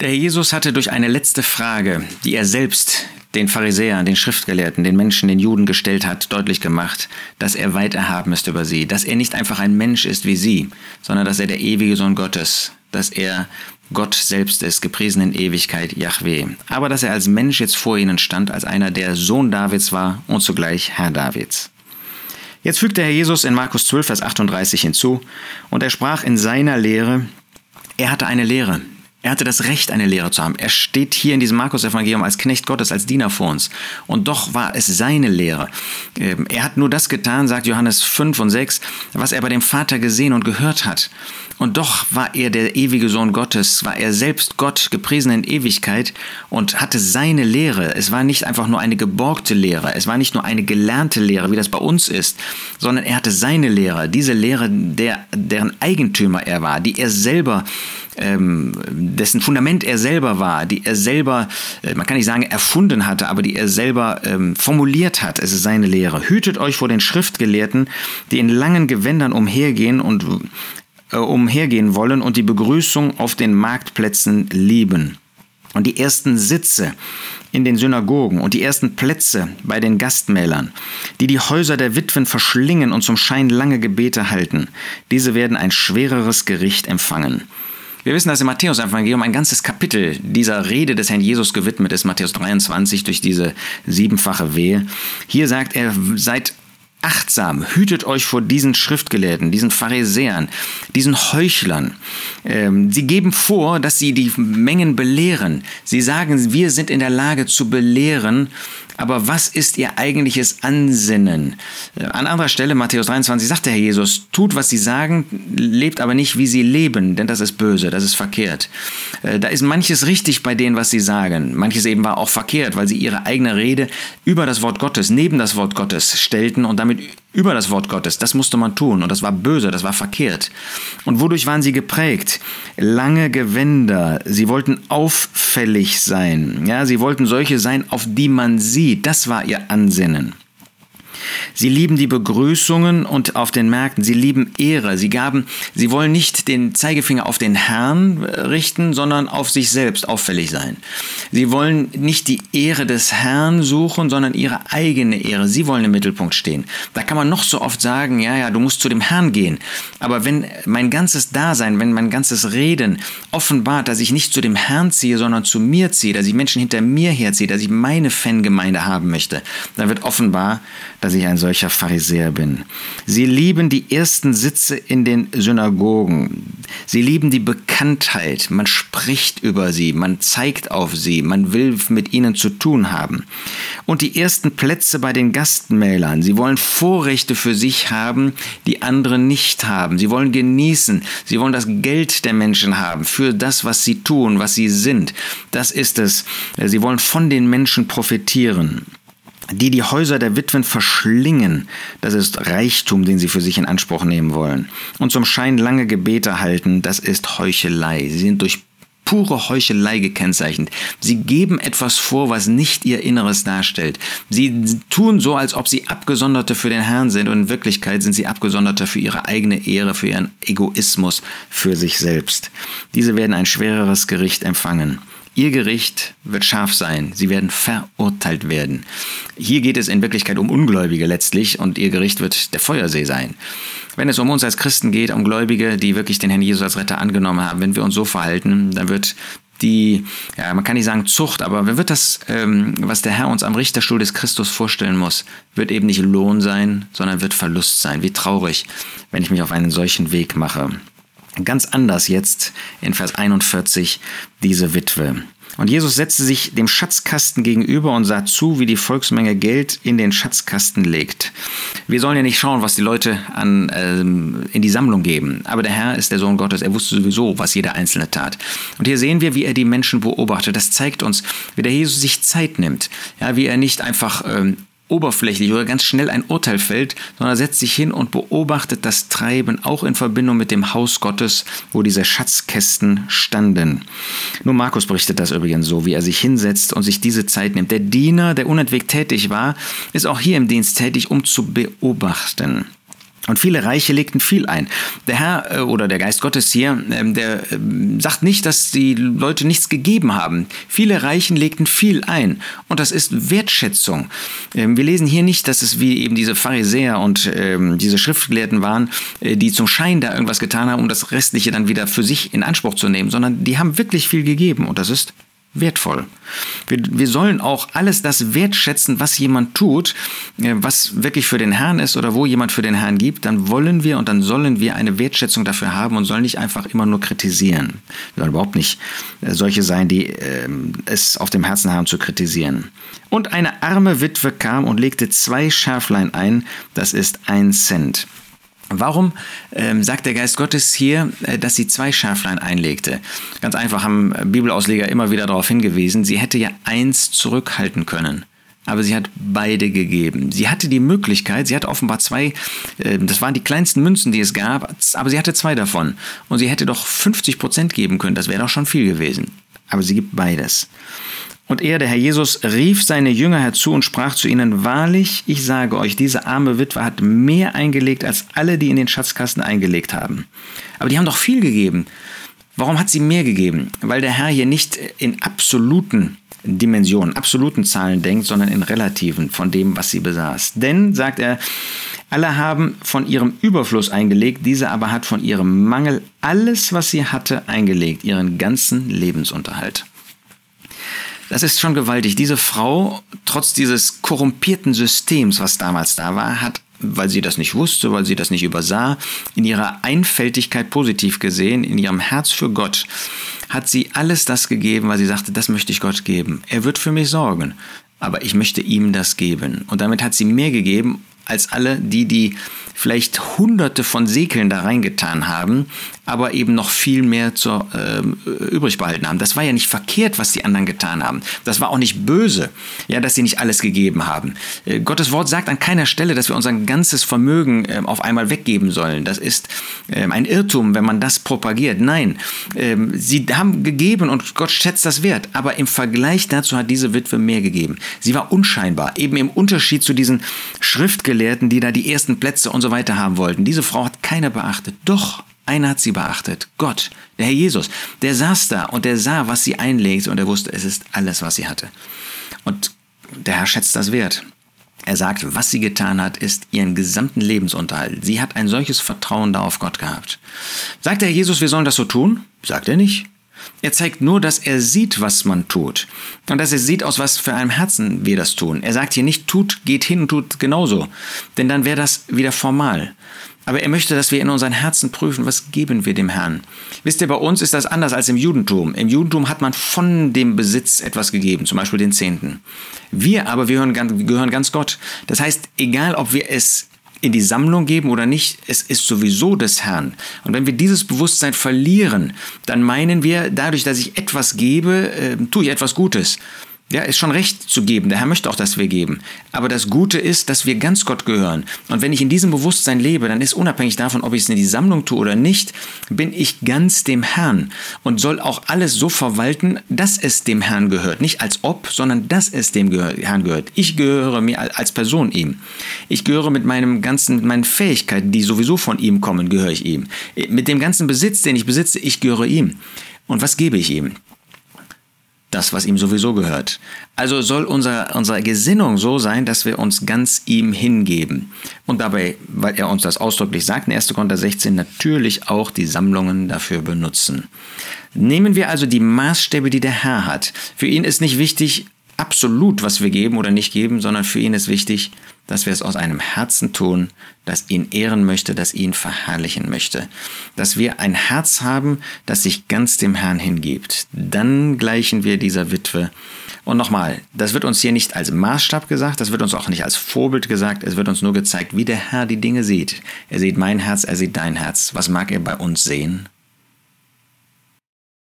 Der Herr Jesus hatte durch eine letzte Frage, die er selbst den Pharisäern, den Schriftgelehrten, den Menschen, den Juden gestellt hat, deutlich gemacht, dass er weit erhaben ist über sie, dass er nicht einfach ein Mensch ist wie sie, sondern dass er der ewige Sohn Gottes, dass er Gott selbst ist, gepriesen in Ewigkeit Yahweh. Aber dass er als Mensch jetzt vor ihnen stand, als einer, der Sohn Davids war und zugleich Herr Davids. Jetzt fügt der Herr Jesus in Markus 12, Vers 38 hinzu, und er sprach in seiner Lehre, er hatte eine Lehre, er hatte das Recht, eine Lehre zu haben. Er steht hier in diesem Markus-Evangelium als Knecht Gottes, als Diener vor uns. Und doch war es seine Lehre. Ähm, er hat nur das getan, sagt Johannes 5 und 6, was er bei dem Vater gesehen und gehört hat. Und doch war er der ewige Sohn Gottes, war er selbst Gott, gepriesen in Ewigkeit und hatte seine Lehre. Es war nicht einfach nur eine geborgte Lehre, es war nicht nur eine gelernte Lehre, wie das bei uns ist, sondern er hatte seine Lehre, diese Lehre, der, deren Eigentümer er war, die er selber ähm, dessen Fundament er selber war, die er selber, äh, man kann nicht sagen erfunden hatte, aber die er selber ähm, formuliert hat. Es ist seine Lehre. Hütet euch vor den Schriftgelehrten, die in langen Gewändern umhergehen und umhergehen wollen und die Begrüßung auf den Marktplätzen lieben. Und die ersten Sitze in den Synagogen und die ersten Plätze bei den Gastmälern, die die Häuser der Witwen verschlingen und zum Schein lange Gebete halten, diese werden ein schwereres Gericht empfangen. Wir wissen, dass im Matthäus-Evangelium ein ganzes Kapitel dieser Rede des Herrn Jesus gewidmet ist, Matthäus 23, durch diese siebenfache Wehe. Hier sagt er, seid achtsam, hütet euch vor diesen Schriftgelehrten, diesen Pharisäern, diesen Heuchlern. Ähm, sie geben vor, dass sie die Mengen belehren. Sie sagen, wir sind in der Lage zu belehren, aber was ist ihr eigentliches Ansinnen? An anderer Stelle, Matthäus 23, sagt der Herr Jesus, tut, was sie sagen, lebt aber nicht, wie sie leben, denn das ist böse, das ist verkehrt. Äh, da ist manches richtig bei denen, was sie sagen. Manches eben war auch verkehrt, weil sie ihre eigene Rede über das Wort Gottes, neben das Wort Gottes stellten und damit über das Wort Gottes. Das musste man tun und das war böse, das war verkehrt. Und wodurch waren sie geprägt? Lange Gewänder. Sie wollten auffällig sein. Ja, sie wollten solche sein, auf die man sieht. Das war ihr Ansinnen. Sie lieben die Begrüßungen und auf den Märkten. Sie lieben Ehre. Sie gaben, sie wollen nicht den Zeigefinger auf den Herrn richten, sondern auf sich selbst auffällig sein. Sie wollen nicht die Ehre des Herrn suchen, sondern ihre eigene Ehre. Sie wollen im Mittelpunkt stehen. Da kann man noch so oft sagen, ja, ja, du musst zu dem Herrn gehen. Aber wenn mein ganzes Dasein, wenn mein ganzes Reden offenbart, dass ich nicht zu dem Herrn ziehe, sondern zu mir ziehe, dass ich Menschen hinter mir herziehe, dass ich meine Fangemeinde haben möchte, dann wird offenbar, dass ich ein solcher Pharisäer bin. Sie lieben die ersten Sitze in den Synagogen. Sie lieben die Bekanntheit. Man spricht über sie, man zeigt auf sie, man will mit ihnen zu tun haben. Und die ersten Plätze bei den Gastmälern. Sie wollen Vorrechte für sich haben, die andere nicht haben. Sie wollen genießen. Sie wollen das Geld der Menschen haben für das, was sie tun, was sie sind. Das ist es. Sie wollen von den Menschen profitieren die die Häuser der Witwen verschlingen, das ist Reichtum, den sie für sich in Anspruch nehmen wollen, und zum Schein lange Gebete halten, das ist Heuchelei. Sie sind durch pure Heuchelei gekennzeichnet. Sie geben etwas vor, was nicht ihr Inneres darstellt. Sie tun so, als ob sie Abgesonderte für den Herrn sind und in Wirklichkeit sind sie Abgesonderte für ihre eigene Ehre, für ihren Egoismus, für sich selbst. Diese werden ein schwereres Gericht empfangen. Ihr Gericht wird scharf sein. Sie werden verurteilt werden. Hier geht es in Wirklichkeit um Ungläubige letztlich und ihr Gericht wird der Feuersee sein. Wenn es um uns als Christen geht, um Gläubige, die wirklich den Herrn Jesus als Retter angenommen haben, wenn wir uns so verhalten, dann wird die, ja, man kann nicht sagen Zucht, aber wer wird das, ähm, was der Herr uns am Richterstuhl des Christus vorstellen muss, wird eben nicht Lohn sein, sondern wird Verlust sein. Wie traurig, wenn ich mich auf einen solchen Weg mache. Ganz anders jetzt in Vers 41 diese Witwe. Und Jesus setzte sich dem Schatzkasten gegenüber und sah zu, wie die Volksmenge Geld in den Schatzkasten legt. Wir sollen ja nicht schauen, was die Leute an, ähm, in die Sammlung geben. Aber der Herr ist der Sohn Gottes. Er wusste sowieso, was jeder Einzelne tat. Und hier sehen wir, wie er die Menschen beobachtet. Das zeigt uns, wie der Jesus sich Zeit nimmt. Ja, wie er nicht einfach ähm, oberflächlich oder ganz schnell ein Urteil fällt, sondern setzt sich hin und beobachtet das Treiben auch in Verbindung mit dem Haus Gottes, wo diese Schatzkästen standen. Nur Markus berichtet das übrigens so, wie er sich hinsetzt und sich diese Zeit nimmt. Der Diener, der unentwegt tätig war, ist auch hier im Dienst tätig, um zu beobachten. Und viele Reiche legten viel ein. Der Herr äh, oder der Geist Gottes hier, ähm, der ähm, sagt nicht, dass die Leute nichts gegeben haben. Viele Reichen legten viel ein. Und das ist Wertschätzung. Ähm, wir lesen hier nicht, dass es wie eben diese Pharisäer und diese Schriftgelehrten waren, äh, die zum Schein da irgendwas getan haben, um das Restliche dann wieder für sich in Anspruch zu nehmen, sondern die haben wirklich viel gegeben. Und das ist wertvoll. Wir, wir sollen auch alles das wertschätzen, was jemand tut, äh, was wirklich für den Herrn ist oder wo jemand für den Herrn gibt, dann wollen wir und dann sollen wir eine Wertschätzung dafür haben und sollen nicht einfach immer nur kritisieren. Wir sollen überhaupt nicht äh, solche sein, die äh, es auf dem Herzen haben zu kritisieren. Und eine arme Witwe kam und legte zwei Schärflein ein, das ist ein Cent. Warum ähm, sagt der Geist Gottes hier, äh, dass sie zwei Schärflein einlegte? Ganz einfach haben Bibelausleger immer wieder darauf hingewiesen, sie hätte ja eins zurückhalten können. Aber sie hat beide gegeben. Sie hatte die Möglichkeit, sie hatte offenbar zwei, äh, das waren die kleinsten Münzen, die es gab, aber sie hatte zwei davon. Und sie hätte doch 50 Prozent geben können, das wäre doch schon viel gewesen. Aber sie gibt beides. Und er, der Herr Jesus, rief seine Jünger herzu und sprach zu ihnen, Wahrlich, ich sage euch, diese arme Witwe hat mehr eingelegt als alle, die in den Schatzkasten eingelegt haben. Aber die haben doch viel gegeben. Warum hat sie mehr gegeben? Weil der Herr hier nicht in absoluten Dimensionen, absoluten Zahlen denkt, sondern in relativen von dem, was sie besaß. Denn, sagt er, alle haben von ihrem Überfluss eingelegt, diese aber hat von ihrem Mangel alles, was sie hatte, eingelegt, ihren ganzen Lebensunterhalt. Das ist schon gewaltig. Diese Frau, trotz dieses korrumpierten Systems, was damals da war, hat weil sie das nicht wusste, weil sie das nicht übersah, in ihrer Einfältigkeit positiv gesehen, in ihrem Herz für Gott, hat sie alles das gegeben, weil sie sagte, das möchte ich Gott geben. Er wird für mich sorgen, aber ich möchte ihm das geben. Und damit hat sie mehr gegeben als alle die, die vielleicht hunderte von Sekeln da reingetan haben, aber eben noch viel mehr zur, äh, übrig behalten haben. Das war ja nicht verkehrt, was die anderen getan haben. Das war auch nicht böse, ja, dass sie nicht alles gegeben haben. Äh, Gottes Wort sagt an keiner Stelle, dass wir unser ganzes Vermögen äh, auf einmal weggeben sollen. Das ist ähm, ein Irrtum, wenn man das propagiert. Nein, ähm, sie haben gegeben und Gott schätzt das wert. Aber im Vergleich dazu hat diese Witwe mehr gegeben. Sie war unscheinbar, eben im Unterschied zu diesen Schriftgelehrten, die da die ersten Plätze und so weiter haben wollten. Diese Frau hat keiner beachtet. Doch, einer hat sie beachtet. Gott, der Herr Jesus. Der saß da und der sah, was sie einlegt und er wusste, es ist alles, was sie hatte. Und der Herr schätzt das wert. Er sagt, was sie getan hat, ist ihren gesamten Lebensunterhalt. Sie hat ein solches Vertrauen da auf Gott gehabt. Sagt der Herr Jesus, wir sollen das so tun? Sagt er nicht. Er zeigt nur, dass er sieht, was man tut. Und dass er sieht, aus was für einem Herzen wir das tun. Er sagt hier nicht, tut, geht hin und tut genauso. Denn dann wäre das wieder formal. Aber er möchte, dass wir in unseren Herzen prüfen, was geben wir dem Herrn. Wisst ihr, bei uns ist das anders als im Judentum. Im Judentum hat man von dem Besitz etwas gegeben, zum Beispiel den Zehnten. Wir aber, wir gehören, gehören ganz Gott. Das heißt, egal ob wir es in die Sammlung geben oder nicht, es ist sowieso des Herrn. Und wenn wir dieses Bewusstsein verlieren, dann meinen wir, dadurch, dass ich etwas gebe, äh, tue ich etwas Gutes. Ja, ist schon recht zu geben. Der Herr möchte auch, dass wir geben. Aber das Gute ist, dass wir ganz Gott gehören. Und wenn ich in diesem Bewusstsein lebe, dann ist unabhängig davon, ob ich es in die Sammlung tue oder nicht, bin ich ganz dem Herrn und soll auch alles so verwalten, dass es dem Herrn gehört. Nicht als ob, sondern dass es dem Herrn gehört. Ich gehöre mir als Person ihm. Ich gehöre mit meinem ganzen, mit meinen Fähigkeiten, die sowieso von ihm kommen, gehöre ich ihm. Mit dem ganzen Besitz, den ich besitze, ich gehöre ihm. Und was gebe ich ihm? Das, was ihm sowieso gehört. Also soll unser, unsere Gesinnung so sein, dass wir uns ganz ihm hingeben. Und dabei, weil er uns das ausdrücklich sagt, in 1. Korinther 16, natürlich auch die Sammlungen dafür benutzen. Nehmen wir also die Maßstäbe, die der Herr hat. Für ihn ist nicht wichtig, absolut, was wir geben oder nicht geben, sondern für ihn ist wichtig, dass wir es aus einem Herzen tun, das ihn ehren möchte, das ihn verherrlichen möchte. Dass wir ein Herz haben, das sich ganz dem Herrn hingibt. Dann gleichen wir dieser Witwe. Und nochmal, das wird uns hier nicht als Maßstab gesagt, das wird uns auch nicht als Vorbild gesagt, es wird uns nur gezeigt, wie der Herr die Dinge sieht. Er sieht mein Herz, er sieht dein Herz. Was mag er bei uns sehen?